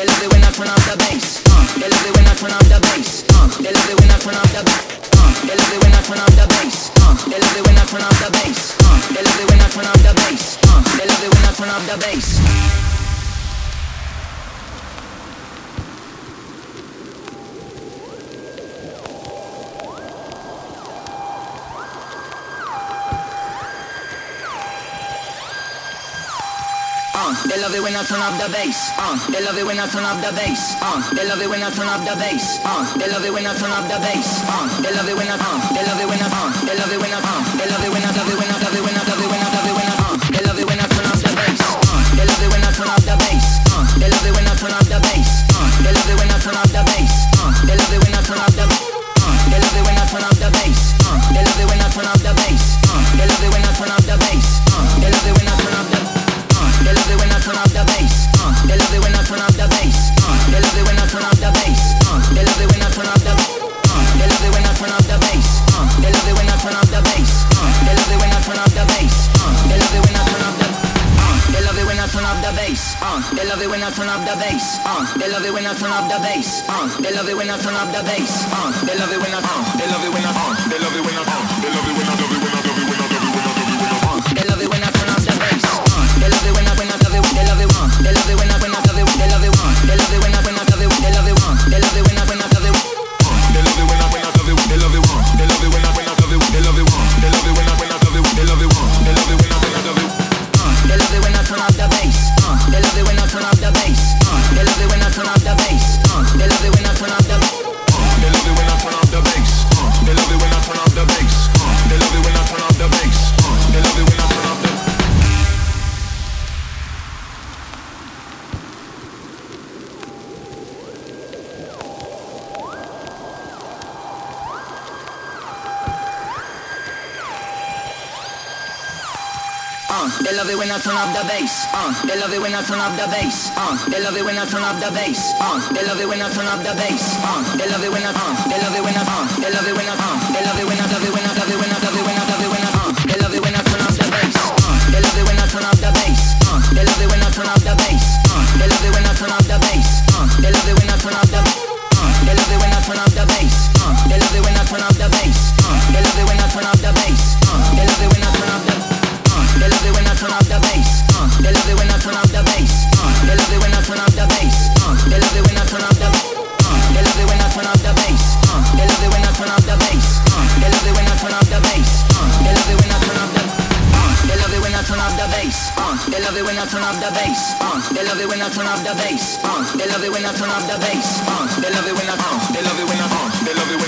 They love it when I turn off the bass. Love it when I turn up the bass. Uh, they love it when I turn up the bass. Uh, they love it when I turn up the bass. Uh, they love it when I turn up the bass. Uh, they love it when I uh, they love it when I uh, they love it when I uh, they love it when I love it when I love it when I love it when I love it when I uh, they love it when I turn up the bass. Uh, they love it when I turn up the bass. Uh, they love it when I turn up the bass. Uh, they love it when I turn up the bass. Uh, they love it when I turn up the uh, they love it when I turn up the bass. Uh, they love it when I turn up the bass. They love it when I turn up the bass. Uh, they love it when I turn up the bass. Uh, they love it when I turn up the bass. Uh, they love it when I. Uh, they love it when I. Uh, they love it when I. Uh, they love it when I. Love it when I. Love it when I. Love it when I. Love it when I. Uh, they love it when I turn up the bass. Uh, they love it when I. When I love it. They love it. Uh, they love it when I. When I Uh, they love it when I turn up the bass. Uh, they love it when I turn up the bass. Uh, they love it when I turn up the bass. Uh, they love it when I uh, they love it when I uh, they love it when I uh, they love it when I love it when I love it when I love it when I love it when I uh, they love it when I turn up the bass. Uh, they love it when I turn up the bass. Uh, they love it when I turn up the bass. Uh, they love it when I turn up the bass. Uh, they love it they love it when I turn up the bass. Uh, they love it when I turn up the bass. Uh, they love it when I turn up the. Uh, they love it when I turn up the bass. Uh, they love it when I turn up the bass. Uh, they love it when I turn up the bass. Uh, they love it when I turn up the. Uh, they love it when I turn up the bass. Uh, they love it when I turn up the bass. Uh, they love it when I turn up the bass. Uh, they love it when I turn up the bass. Uh. Uh. Uh,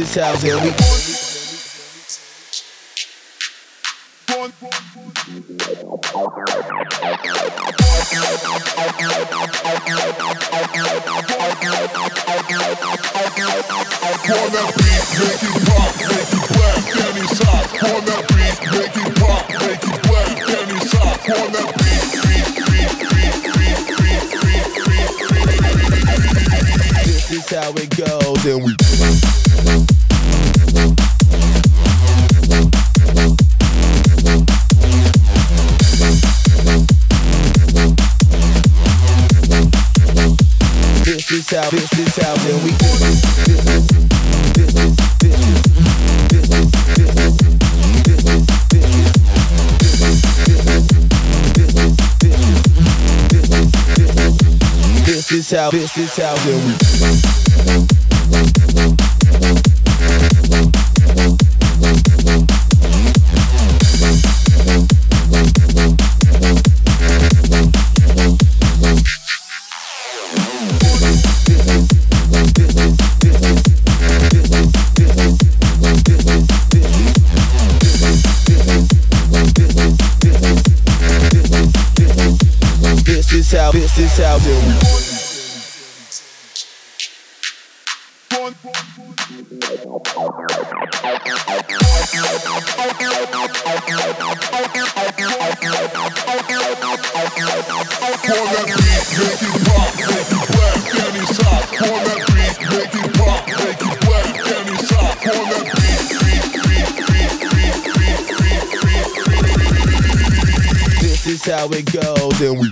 this house and we this is how, we This is how it goes, and we